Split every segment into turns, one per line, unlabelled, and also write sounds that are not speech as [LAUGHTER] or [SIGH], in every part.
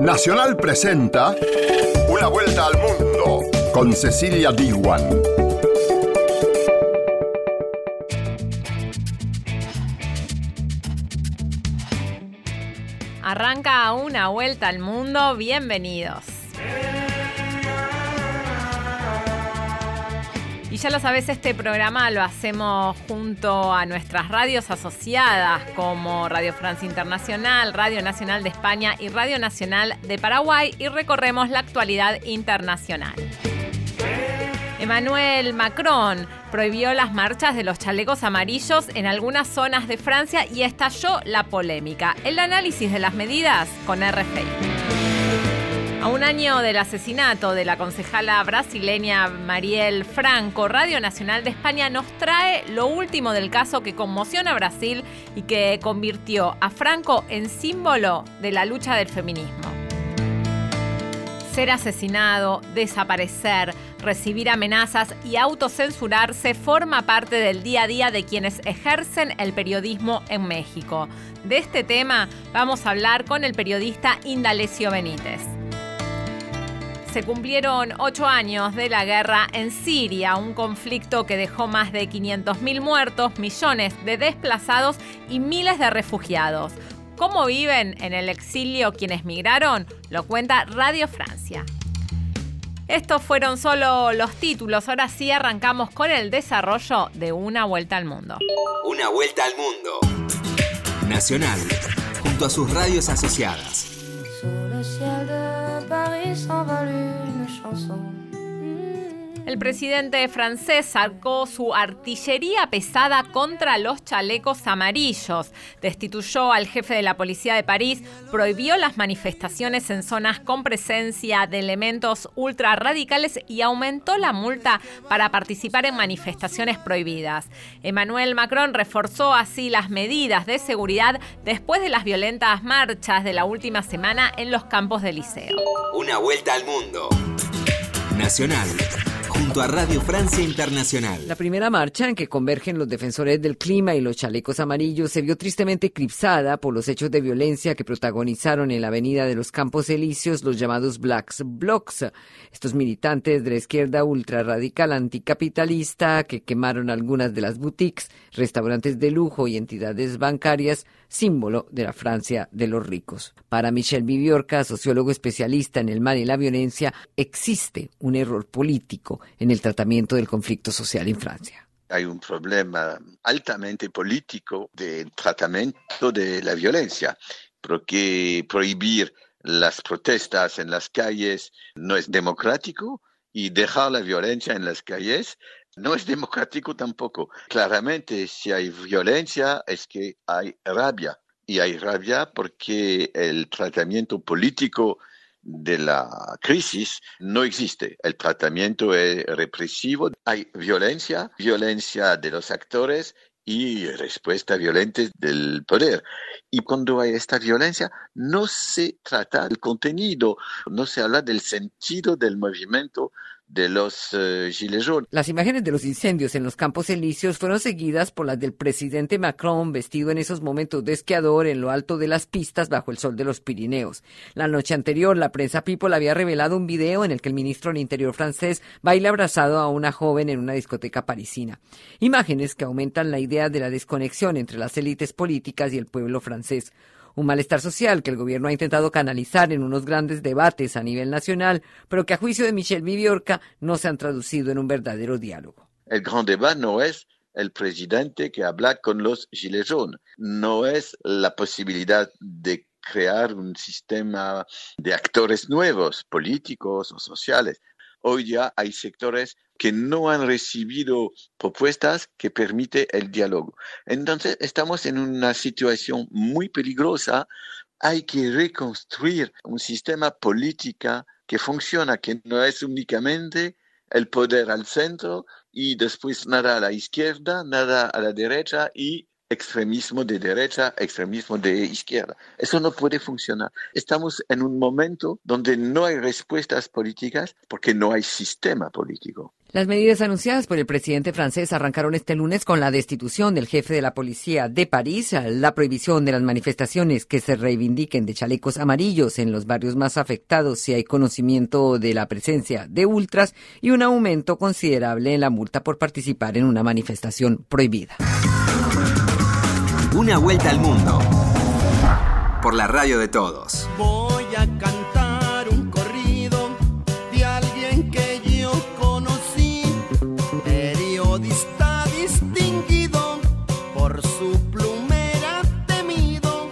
Nacional presenta Una vuelta al mundo con Cecilia Diwan.
Arranca una vuelta al mundo, bienvenidos. Ya lo sabes, este programa lo hacemos junto a nuestras radios asociadas como Radio Francia Internacional, Radio Nacional de España y Radio Nacional de Paraguay y recorremos la actualidad internacional. Emmanuel Macron prohibió las marchas de los chalecos amarillos en algunas zonas de Francia y estalló la polémica. El análisis de las medidas con RFI. A un año del asesinato de la concejala brasileña Mariel Franco, Radio Nacional de España nos trae lo último del caso que conmociona a Brasil y que convirtió a Franco en símbolo de la lucha del feminismo. Ser asesinado, desaparecer, recibir amenazas y autocensurarse forma parte del día a día de quienes ejercen el periodismo en México. De este tema vamos a hablar con el periodista Indalecio Benítez se cumplieron ocho años de la guerra en Siria, un conflicto que dejó más de 500.000 muertos, millones de desplazados y miles de refugiados. ¿Cómo viven en el exilio quienes migraron? Lo cuenta Radio Francia. Estos fueron solo los títulos, ahora sí arrancamos con el desarrollo de Una Vuelta al Mundo.
Una Vuelta al Mundo. Nacional, junto a sus radios asociadas. s'envole une chanson.
El presidente francés sacó su artillería pesada contra los chalecos amarillos, destituyó al jefe de la policía de París, prohibió las manifestaciones en zonas con presencia de elementos ultra radicales y aumentó la multa para participar en manifestaciones prohibidas. Emmanuel Macron reforzó así las medidas de seguridad después de las violentas marchas de la última semana en los campos del liceo.
Una vuelta al mundo. Nacional junto a Radio Francia Internacional.
La primera marcha en que convergen los defensores del clima y los chalecos amarillos se vio tristemente eclipsada por los hechos de violencia que protagonizaron en la avenida de los Campos Elíseos los llamados Blacks Blocs. Estos militantes de la izquierda ultrarradical anticapitalista que quemaron algunas de las boutiques, restaurantes de lujo y entidades bancarias símbolo de la Francia de los ricos. Para Michel Viviorca, sociólogo especialista en el mal y la violencia, existe un error político en el tratamiento del conflicto social en Francia
hay un problema altamente político del tratamiento de la violencia, porque prohibir las protestas en las calles no es democrático y dejar la violencia en las calles no es democrático tampoco. Claramente, si hay violencia es que hay rabia. Y hay rabia porque el tratamiento político de la crisis no existe. El tratamiento es represivo. Hay violencia, violencia de los actores y respuesta violenta del poder. Y cuando hay esta violencia, no se trata del contenido, no se habla del sentido del movimiento de los uh, Gilets jaunes.
Las imágenes de los incendios en los campos elíseos fueron seguidas por las del presidente Macron vestido en esos momentos de esquiador en lo alto de las pistas bajo el sol de los Pirineos. La noche anterior, la prensa People había revelado un video en el que el ministro del Interior francés baila abrazado a una joven en una discoteca parisina. Imágenes que aumentan la idea de la desconexión entre las élites políticas y el pueblo francés un malestar social que el gobierno ha intentado canalizar en unos grandes debates a nivel nacional, pero que a juicio de Michel Viviorca no se han traducido en un verdadero diálogo.
El gran debate no es el presidente que habla con los gilets jaunes, no es la posibilidad de crear un sistema de actores nuevos, políticos o sociales. Hoy ya hay sectores que no han recibido propuestas que permite el diálogo. Entonces, estamos en una situación muy peligrosa. Hay que reconstruir un sistema político que funciona, que no es únicamente el poder al centro y después nada a la izquierda, nada a la derecha y extremismo de derecha, extremismo de izquierda. Eso no puede funcionar. Estamos en un momento donde no hay respuestas políticas porque no hay sistema político.
Las medidas anunciadas por el presidente francés arrancaron este lunes con la destitución del jefe de la policía de París, la prohibición de las manifestaciones que se reivindiquen de chalecos amarillos en los barrios más afectados si hay conocimiento de la presencia de ultras y un aumento considerable en la multa por participar en una manifestación prohibida.
Una vuelta al mundo por la radio de todos.
Voy a cantar un corrido de alguien que yo conocí, periodista distinguido por su plumera temido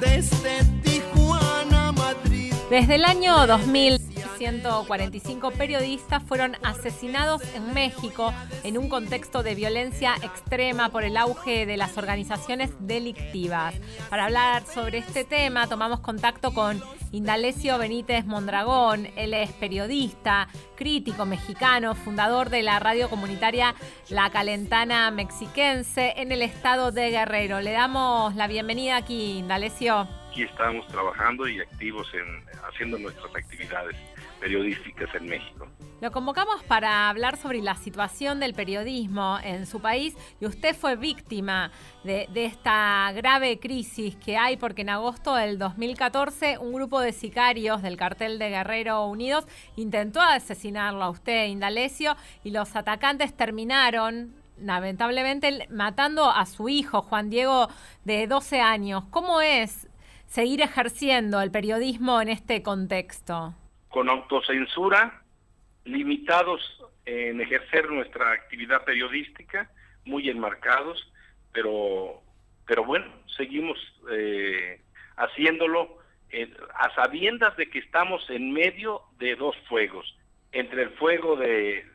desde Tijuana, Madrid.
Desde el año 2000, 145 periodistas fueron asesinados en México en un contexto de violencia extrema por el auge de las organizaciones delictivas. Para hablar sobre este tema tomamos contacto con Indalecio Benítez Mondragón. Él es periodista, crítico mexicano, fundador de la radio comunitaria La Calentana Mexiquense en el estado de Guerrero. Le damos la bienvenida aquí, Indalecio.
Aquí estamos trabajando y activos en haciendo nuestras actividades periodísticas en México.
Lo convocamos para hablar sobre la situación del periodismo en su país y usted fue víctima de, esta grave crisis que hay porque en agosto del 2014 un grupo de sicarios del cartel de Guerrero Unidos intentó asesinarlo a usted, Indalecio, y los atacantes terminaron lamentablemente matando a su hijo, Juan Diego, de 12 años. ¿Cómo es seguir ejerciendo el periodismo en este contexto?
Con autocensura, limitados en ejercer nuestra actividad periodística, muy enmarcados, pero, pero bueno, seguimos eh, haciéndolo eh, a sabiendas de que estamos en medio de dos fuegos, entre el fuego de,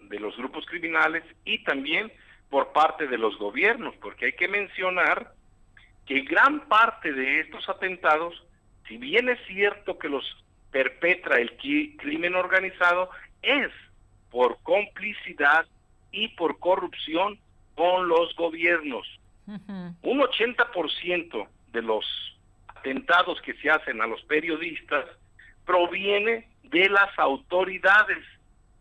de los grupos criminales y también por parte de los gobiernos, porque hay que mencionar que gran parte de estos atentados, si bien es cierto que los perpetra el crimen organizado es por complicidad y por corrupción con los gobiernos. Un 80% de los atentados que se hacen a los periodistas proviene de las autoridades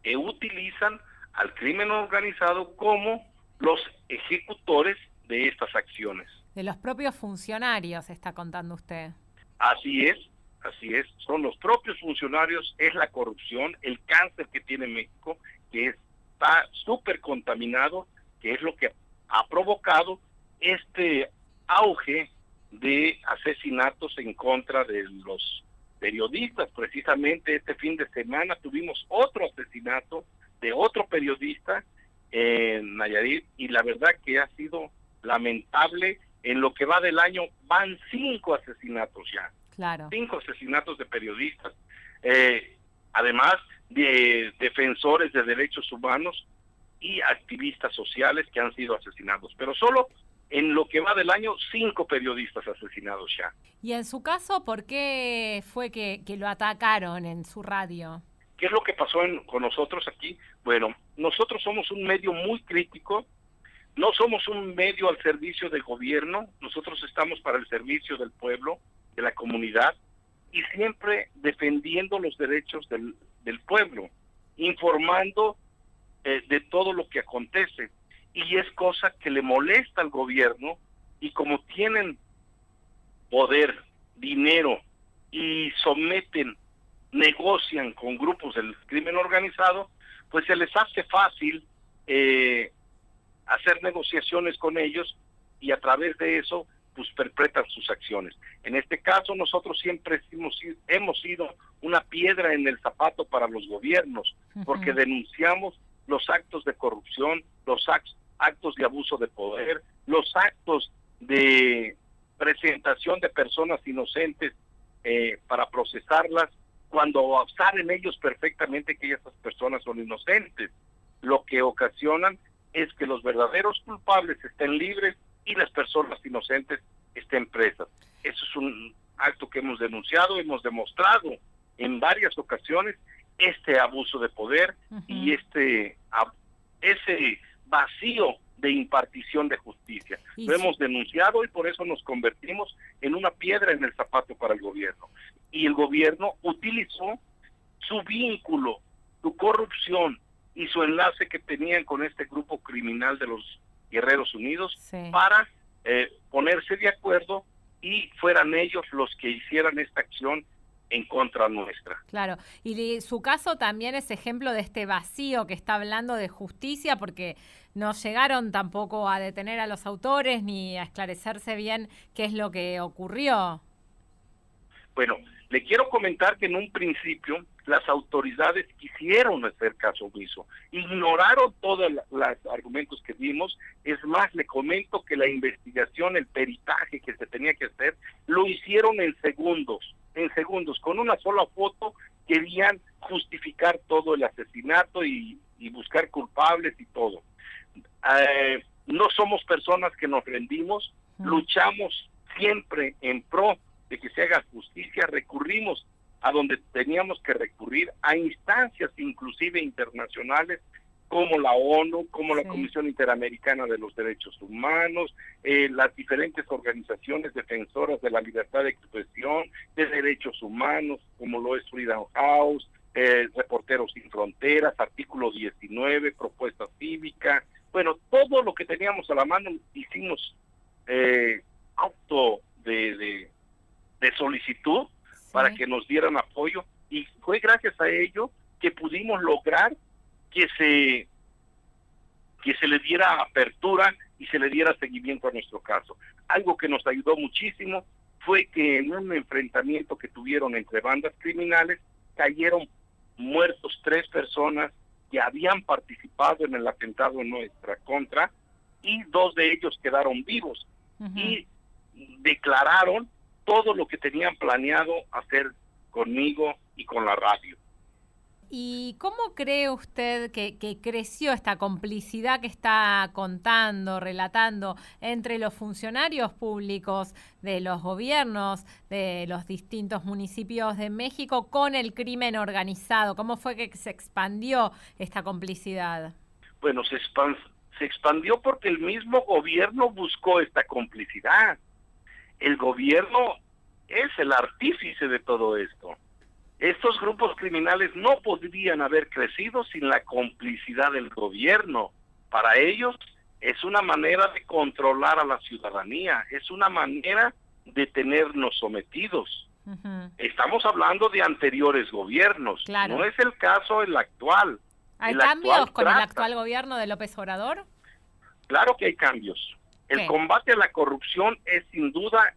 que utilizan al crimen organizado como los ejecutores de estas acciones.
De los propios funcionarios, está contando usted.
Así es, Así es, son los propios funcionarios, es la corrupción, el cáncer que tiene México, que está súper contaminado, que es lo que ha provocado este auge de asesinatos en contra de los periodistas. Precisamente este fin de semana tuvimos otro asesinato de otro periodista en Nayarit y la verdad que ha sido lamentable. En lo que va del año van cinco asesinatos ya. Cinco asesinatos de periodistas. Eh, además de defensores de derechos humanos y activistas sociales que han sido asesinados. Pero solo en lo que va del año, cinco periodistas asesinados ya.
Y en su caso, ¿por qué fue que, lo atacaron en su radio?
¿Qué es lo que pasó con nosotros aquí? Bueno, nosotros somos un medio muy crítico, no somos un medio al servicio del gobierno, nosotros estamos para el servicio del pueblo, de la comunidad y siempre defendiendo los derechos del, del pueblo, informando eh, de todo lo que acontece. Y es cosa que le molesta al gobierno y como tienen poder, dinero y someten, negocian con grupos del crimen organizado, pues se les hace fácil eh, hacer negociaciones con ellos y a través de eso pues perpetran sus acciones. En este caso nosotros siempre hemos, hemos sido una piedra en el zapato para los gobiernos, porque denunciamos los actos de corrupción, los actos de abuso de poder, los actos de presentación de personas inocentes eh, para procesarlas, cuando saben ellos perfectamente que esas personas son inocentes. Lo que ocasionan es que los verdaderos culpables estén libres y las personas inocentes estén presas. Eso es un acto que hemos denunciado, hemos demostrado en varias ocasiones este abuso de poder y este ese vacío de impartición de justicia. Lo hemos denunciado y por eso nos convertimos en una piedra en el zapato para el gobierno. Y el gobierno utilizó su vínculo, su corrupción y su enlace que tenían con este grupo criminal de los Guerreros Unidos
Sí.
para eh, ponerse de acuerdo y fueran ellos los que hicieran esta acción en contra nuestra.
Claro, y su caso también es ejemplo de este vacío que está hablando de justicia, porque no llegaron tampoco a detener a los autores ni a esclarecerse bien qué es lo que ocurrió.
Bueno, le quiero comentar que en un principio las autoridades quisieron hacer caso omiso, ignoraron todos los argumentos que dimos, es más, le comento que la investigación, el peritaje que se tenía que hacer, lo hicieron en segundos, en segundos, con una sola foto querían justificar todo el asesinato y, y buscar culpables y todo. Eh, no somos personas que nos rendimos, luchamos siempre en pro de que se haga justicia, recurrimos a donde teníamos que recurrir, a instancias inclusive internacionales como la ONU, como la
Sí.
Comisión Interamericana de los Derechos Humanos, eh, las diferentes organizaciones defensoras de la libertad de expresión, de derechos humanos, como lo es Freedom House, eh, Reporteros Sin Fronteras, artículo 19, propuesta cívica, bueno, todo lo que teníamos a la mano hicimos eh, acto de, de, de solicitud para que nos dieran apoyo y fue gracias a ello que pudimos lograr que se que se le diera apertura y se le diera seguimiento a nuestro caso. Algo que nos ayudó muchísimo fue que en un enfrentamiento que tuvieron entre bandas criminales cayeron muertos tres personas que habían participado en el atentado en nuestra contra y dos de ellos quedaron vivos
Ujú.
y declararon todo lo que tenían planeado hacer conmigo y con la radio.
¿Y cómo cree usted que, que creció esta complicidad que está contando, relatando entre los funcionarios públicos de los gobiernos de los distintos municipios de México con el crimen organizado? ¿Cómo fue que se expandió esta complicidad?
Bueno, se, expan- se expandió porque el mismo gobierno buscó esta complicidad. El gobierno es el artífice de todo esto. Estos grupos criminales no podrían haber crecido sin la complicidad del gobierno. Para ellos es una manera de controlar a la ciudadanía, es una manera de tenernos sometidos. Estamos hablando de anteriores gobiernos,
Claro.
no es el caso el actual.
¿Hay
El
cambios
actual
con el actual gobierno de López Obrador?
Claro que hay cambios. El
¿Qué?
combate a la corrupción es sin duda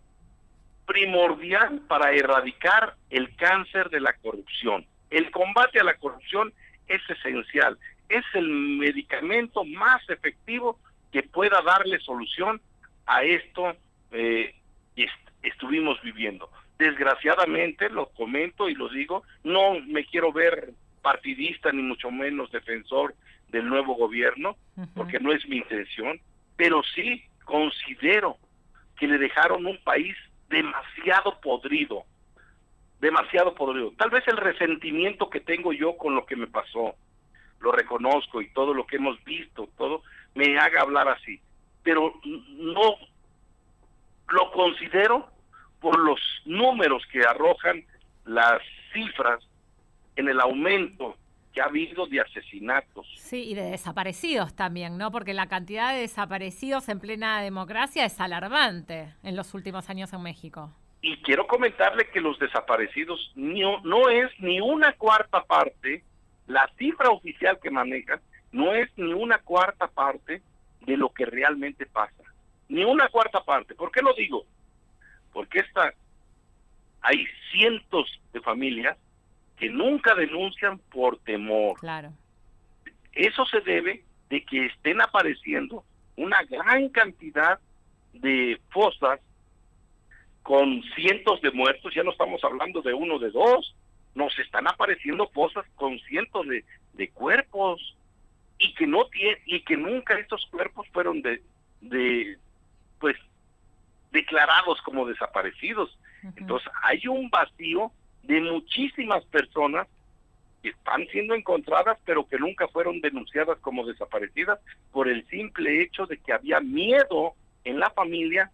primordial para erradicar el cáncer de la corrupción. El combate a la corrupción es esencial. Es el medicamento más efectivo que pueda darle solución a esto eh, que est- estuvimos viviendo. Desgraciadamente, lo comento y lo digo, no me quiero ver partidista ni mucho menos defensor del nuevo gobierno, porque no es mi intención, pero sí considero que le dejaron un país demasiado podrido, demasiado podrido. Tal vez el resentimiento que tengo yo con lo que me pasó, lo reconozco y todo lo que hemos visto, todo, me haga hablar así, pero no lo considero por los números que arrojan las cifras en el aumento que ha habido de asesinatos.
Sí, y de desaparecidos también, ¿no? Porque la cantidad de desaparecidos en plena democracia es alarmante en los últimos años en México.
Y quiero comentarle que los desaparecidos no, no es ni una cuarta parte, la cifra oficial que manejan no es ni una cuarta parte de lo que realmente pasa. Ni una cuarta parte. ¿Por qué lo digo? Porque esta, hay cientos de familias que nunca denuncian por temor.
Claro.
Eso se debe de que estén apareciendo una gran cantidad de fosas con cientos de muertos, ya no estamos hablando de uno, de dos, nos están apareciendo fosas con cientos de, de cuerpos y que no tiene, y que nunca estos cuerpos fueron de, de pues declarados como desaparecidos. Entonces hay un vacío de muchísimas personas que están siendo encontradas pero que nunca fueron denunciadas como desaparecidas por el simple hecho de que había miedo en la familia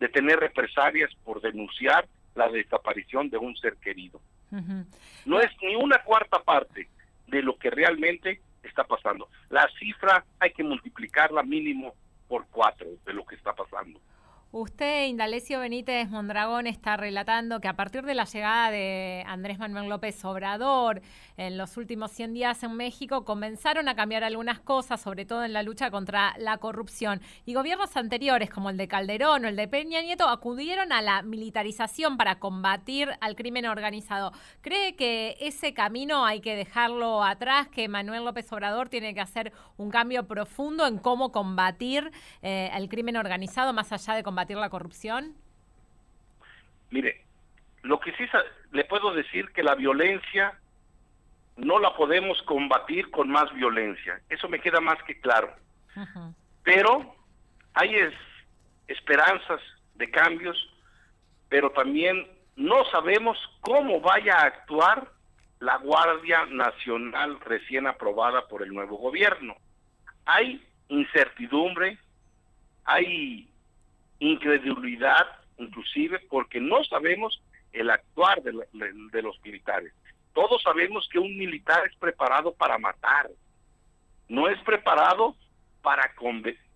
de tener represalias por denunciar la desaparición de un ser querido. No es ni una cuarta parte de lo que realmente está pasando. La cifra hay que multiplicarla mínimo por cuatro de lo que está pasando.
Usted, Indalecio Benítez Mondragón, está relatando que a partir de la llegada de Andrés Manuel López Obrador en los últimos 100 días en México comenzaron a cambiar algunas cosas, sobre todo en la lucha contra la corrupción. Y gobiernos anteriores, como el de Calderón o el de Peña Nieto, acudieron a la militarización para combatir al crimen organizado. ¿Cree que ese camino hay que dejarlo atrás, que Manuel López Obrador tiene que hacer un cambio profundo en cómo combatir eh, el crimen organizado más allá de combatir la corrupción?
Mire, lo que sí le puedo decir que la violencia no la podemos combatir con más violencia. Eso me queda más que claro. Pero hay esperanzas de cambios, pero también no sabemos cómo vaya a actuar la Guardia Nacional recién aprobada por el nuevo gobierno. Hay incertidumbre, hay incredulidad inclusive porque no sabemos el actuar de, los militares. Todos sabemos que un militar es preparado para matar, no es preparado para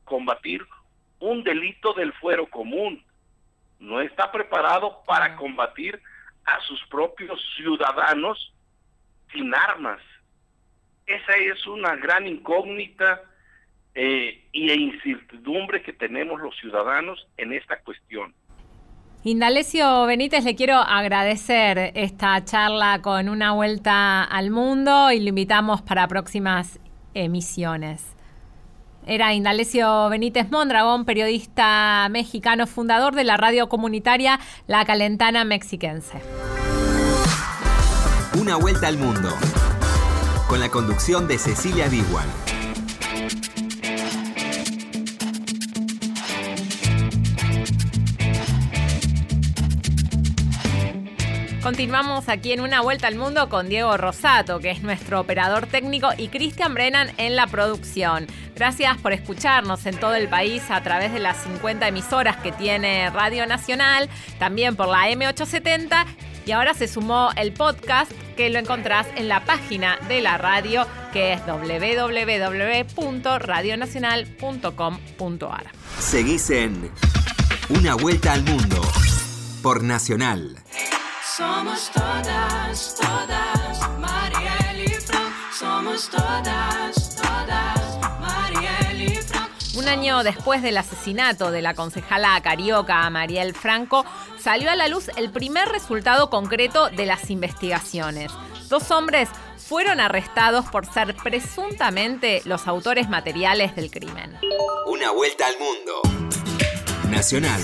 combatir un delito del fuero común, no está preparado para combatir a sus propios ciudadanos sin armas. Esa es una gran incógnita eh, y incertidumbre que tenemos los ciudadanos en esta cuestión.
Indalecio Benítez, le quiero agradecer esta charla con una vuelta al mundo y lo invitamos para próximas emisiones. Era Indalecio Benítez Mondragón, periodista mexicano, fundador de la radio comunitaria La Calentana Mexiquense.
Una vuelta al mundo, con la conducción de Cecilia Biguan.
Continuamos aquí en Una Vuelta al Mundo con Diego Rosato, que es nuestro operador técnico, y Cristian Brennan en la producción. Gracias por escucharnos en todo el país a través de las 50 emisoras que tiene Radio Nacional, también por la M870, y ahora se sumó el podcast que lo encontrás en la página de la radio, que es www.radionacional.com.ar.
Seguís en Una Vuelta al Mundo por Nacional.
Somos todas, todas, Marielle y Frank. Somos todas, todas, Marielle y Frank.
Un año después del asesinato de la concejala carioca Mariel Franco, salió a la luz el primer resultado concreto de las investigaciones. Dos hombres fueron arrestados por ser presuntamente los autores materiales del crimen.
Una vuelta al mundo. Nacional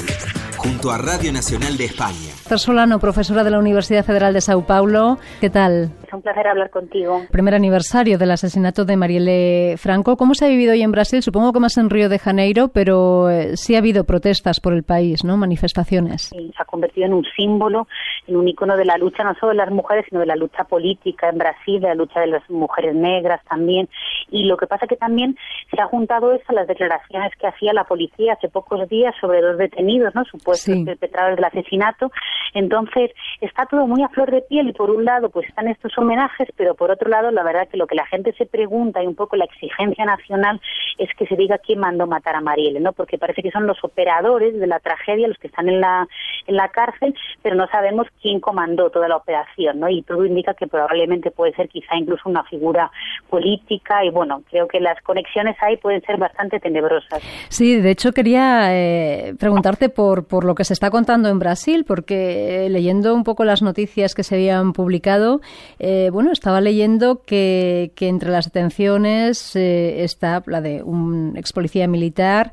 junto a Radio Nacional de España.
Solano, profesora de la Universidad Federal de Sao Paulo. ¿Qué tal?
Un placer hablar contigo.
Primer aniversario del asesinato de Marielle Franco. ¿Cómo se ha vivido hoy en Brasil? Supongo que más en Río de Janeiro, pero eh, sí ha habido protestas por el país, ¿no? Manifestaciones.
Sí, se ha convertido en un símbolo, en un icono de la lucha no solo de las mujeres, sino de la lucha política en Brasil, de la lucha de las mujeres negras también. Y lo que pasa que también se ha juntado eso a las declaraciones que hacía la policía hace pocos días sobre dos detenidos, ¿no? Supuestos sí. perpetradores del asesinato. Entonces, está todo muy a flor de piel y por un lado, pues están estos homenajes, pero por otro lado, la verdad que lo que la gente se pregunta y un poco la exigencia nacional es que se diga quién mandó matar a Marielle, ¿no? Porque parece que son los operadores de la tragedia los que están en la, en la cárcel, pero no sabemos quién comandó toda la operación, ¿no? Y todo indica que probablemente puede ser quizá incluso una figura política y bueno, creo que las conexiones ahí pueden ser bastante tenebrosas.
Sí, de hecho quería eh, preguntarte por, por lo que se está contando en Brasil, porque eh, leyendo un poco las noticias que se habían publicado, eh, bueno, estaba leyendo que, que entre las detenciones eh, está la de un ex policía militar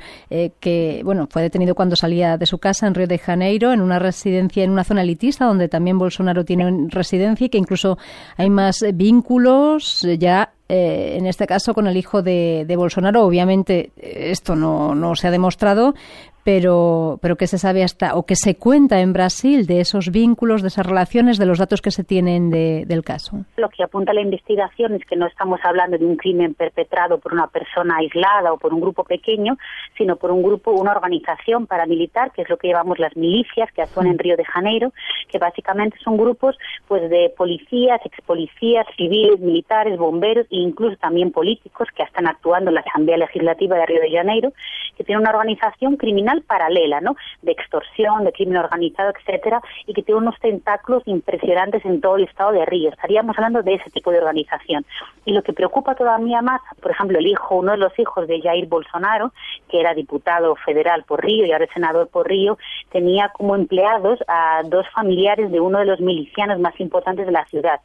que, bueno, fue detenido cuando salía de su casa en Río de Janeiro, en una residencia, en una zona elitista, donde también Bolsonaro tiene residencia y que incluso hay más vínculos ya en este caso con el hijo de, de, Bolsonaro. Obviamente esto no, no se ha demostrado, pero, pero ¿qué se sabe hasta, o qué se cuenta en Brasil de esos vínculos, de esas relaciones, de los datos que se tienen de, del caso?
Lo que apunta la investigación es que no estamos hablando de un crimen perpetrado por una persona aislada o por un grupo pequeño, sino por un grupo, una organización paramilitar, que es lo que llevamos las milicias que actúan en Río de Janeiro, que básicamente son grupos pues de policías, ex policías, civiles, militares, bomberos e incluso también políticos que están actuando en la Asamblea Legislativa de Río de Janeiro, que tiene una organización criminal paralela, ¿no? De extorsión, de crimen organizado, etcétera, y que tiene unos tentáculos impresionantes en todo el estado de Río. Estaríamos hablando de ese tipo de organización. Y lo que preocupa todavía más, por ejemplo, el hijo, uno de los hijos de Jair Bolsonaro, que era diputado federal por Río y ahora senador por Río, tenía como empleados a dos familiares de uno de los milicianos más importantes de la ciudad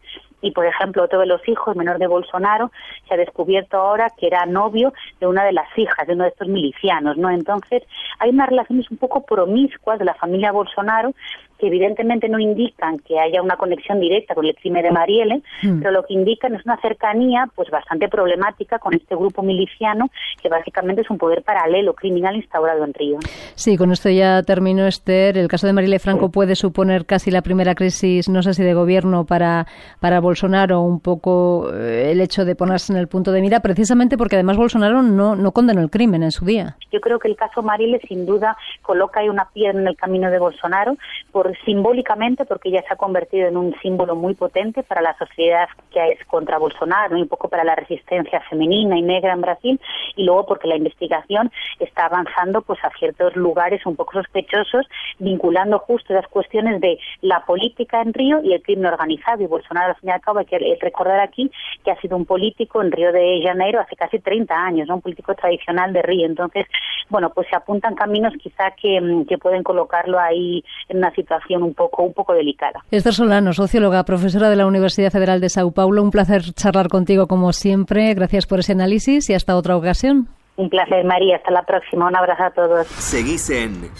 y por ejemplo otro de los hijos menor de Bolsonaro se ha descubierto ahora que era novio de una de las hijas de uno de estos milicianos no entonces hay unas relaciones un poco promiscuas de la familia Bolsonaro que evidentemente no indican que haya una conexión directa con el crimen de Marielle,
Mm.
pero lo que indican es una cercanía pues bastante problemática con este grupo miliciano que básicamente es un poder paralelo criminal instaurado en Río.
Sí, con esto ya termino, Esther. El caso de Marile Franco puede suponer casi la primera crisis, no sé si de gobierno para, para Bolsonaro, un poco eh, el hecho de ponerse en el punto de mira, precisamente porque además Bolsonaro no, no condenó el crimen en su día.
Yo creo que el caso Marielle sin duda coloca ahí una piedra en el camino de Bolsonaro, por simbólicamente porque ya se ha convertido en un símbolo muy potente para la sociedad que es contra Bolsonaro y un poco para la resistencia femenina y negra en Brasil y luego porque la investigación está avanzando pues a ciertos lugares un poco sospechosos vinculando justo las cuestiones de la política en Río y el crimen organizado y Bolsonaro al fin y al cabo hay que recordar aquí que ha sido un político en Río de Janeiro hace casi 30 años, ¿no? un político tradicional de Río entonces bueno pues se apuntan caminos quizá que, mm, que pueden colocarlo ahí en una situación un poco un poco delicada.
Esther Solano, socióloga, profesora de la Universidad Federal de Sao Paulo. Un placer charlar contigo como siempre. Gracias por ese análisis y hasta otra ocasión.
Un placer, María. Hasta la próxima. Un abrazo a todos.
Seguís en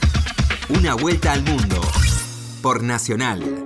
Una Vuelta al Mundo por Nacional.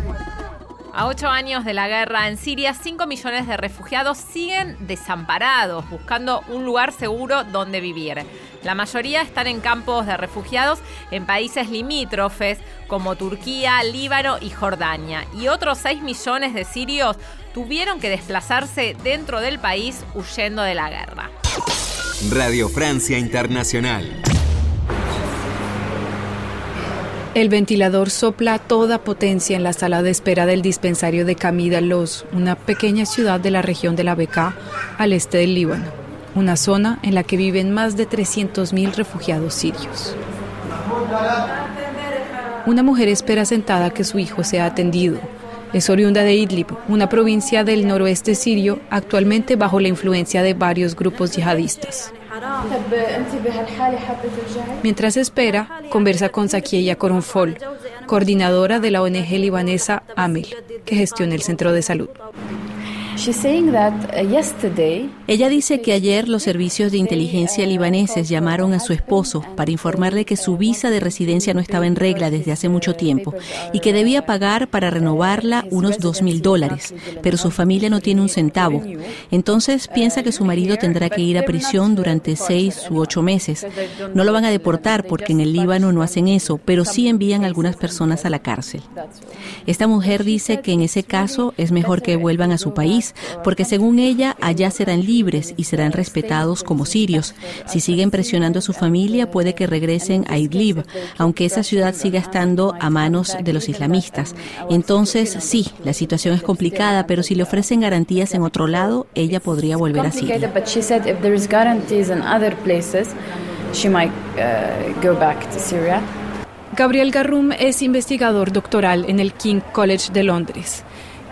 A ocho años de la guerra en Siria, 5 millones de refugiados siguen desamparados, buscando un lugar seguro donde vivir. La mayoría están en campos de refugiados en países limítrofes como Turquía, Líbano y Jordania. Y otros 6 millones de sirios tuvieron que desplazarse dentro del país huyendo de la guerra.
Radio Francia Internacional.
El ventilador sopla a toda potencia en la sala de espera del dispensario de Camida Los, una pequeña ciudad de la región de la Bekaa, al este del Líbano, una zona en la que viven más de 300.000 refugiados sirios. Una mujer espera sentada que su hijo sea atendido. Es oriunda de Idlib, una provincia del noroeste sirio, actualmente bajo la influencia de varios grupos yihadistas. Mientras espera, conversa con Zakiya Koronfol, coordinadora de la ONG libanesa AMEL, que gestiona el centro de salud.
Ella dice que ayer los servicios de inteligencia libaneses llamaron a su esposo para informarle que su visa de residencia no estaba en regla desde hace mucho tiempo y que debía pagar para renovarla unos dos mil dólares, pero su familia no tiene un centavo. Entonces piensa que su marido tendrá que ir a prisión durante seis u ocho meses. No lo van a deportar porque en el Líbano no hacen eso, pero sí envían algunas personas a la cárcel. Esta mujer dice que en ese caso es mejor que vuelvan a su país, porque según ella, allá serán libres y serán respetados como sirios. Si siguen presionando a su familia, puede que regresen a Idlib, aunque esa ciudad siga estando a manos de los islamistas. Entonces, sí, la situación es complicada, pero si le ofrecen garantías en otro lado, ella podría volver a Siria.
Gabriel Garrum es investigador doctoral en el King College de Londres.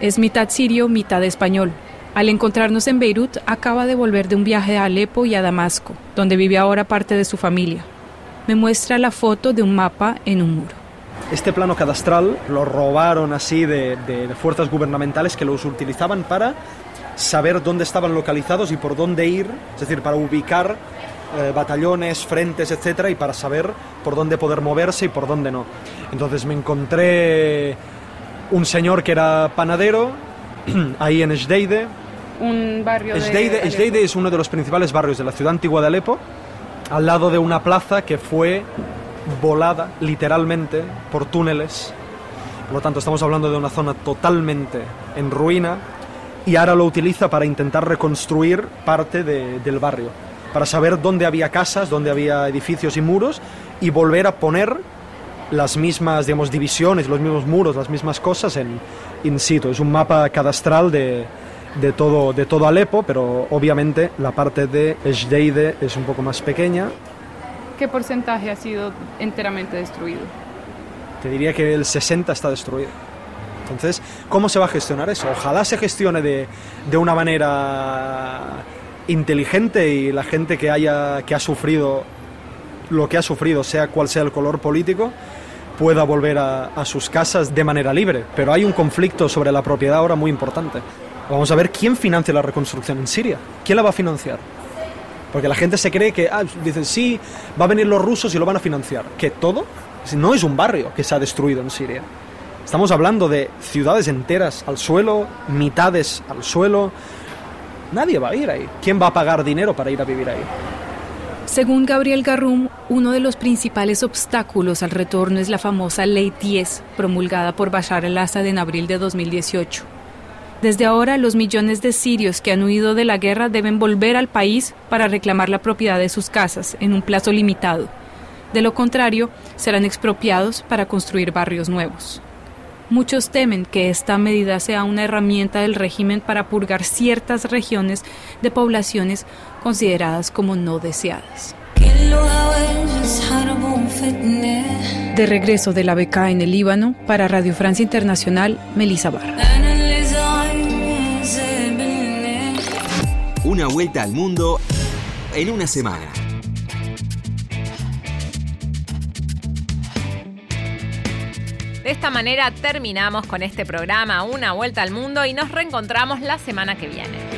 Es mitad sirio, mitad español. Al encontrarnos en Beirut, acaba de volver de un viaje a Alepo y a Damasco, donde vive ahora parte de su familia. Me muestra la foto de un mapa en un muro.
Este plano cadastral lo robaron así de, de- fuerzas gubernamentales que los utilizaban para saber dónde estaban localizados y por dónde ir, es decir, para ubicar eh, batallones, frentes, etcétera, y para saber por dónde poder moverse y por dónde no. Entonces me encontré un señor que era panadero [CLEARS THROAT] ahí en Ejdeide.
Un barrio de
Ejdeide,
Alepo.
Ejdeide es uno de los principales barrios de la ciudad antigua de Alepo, al lado de una plaza que fue volada literalmente por túneles. Por lo tanto, estamos hablando de una zona totalmente en ruina y ahora lo utiliza para intentar reconstruir parte de- del barrio, para saber dónde había casas, dónde había edificios y muros y volver a poner las mismas digamos, divisiones, los mismos muros, las mismas cosas en in situ. Es un mapa cadastral de, de todo, de todo Alepo, pero obviamente la parte de Ejdeide es un poco más pequeña.
¿Qué porcentaje ha sido enteramente destruido?
Te diría que el 60 está destruido. Entonces, ¿cómo se va a gestionar eso? Ojalá se gestione de, de una manera inteligente y la gente que, haya, que ha sufrido lo que ha sufrido, sea cual sea el color político, pueda volver a, sus casas de manera libre. Pero hay un conflicto sobre la propiedad ahora muy importante. Vamos a ver quién financia la reconstrucción en Siria. ¿Quién la va a financiar? Porque la gente se cree que, ah, dicen, sí, va a venir los rusos y lo van a financiar. ¿Que todo? No es un barrio que se ha destruido en Siria. Estamos hablando de ciudades enteras al suelo, mitades al suelo. Nadie va a ir ahí. ¿Quién va a pagar dinero para ir a vivir ahí?
Según Gabriel Garrum, uno de los principales obstáculos al retorno es la famosa Ley 10, promulgada por Bashar al-Assad en abril de 2018. Desde ahora, los millones de sirios que han huido de la guerra deben volver al país para reclamar la propiedad de sus casas en un plazo limitado. De lo contrario, serán expropiados para construir barrios nuevos. Muchos temen que esta medida sea una herramienta del régimen para purgar ciertas regiones de poblaciones consideradas como no deseadas. De regreso de la beca en el Líbano, para Radio Francia Internacional, Melissa Barra.
Una vuelta al mundo en una semana.
De esta manera terminamos con este programa Una Vuelta al Mundo y nos reencontramos la semana que viene.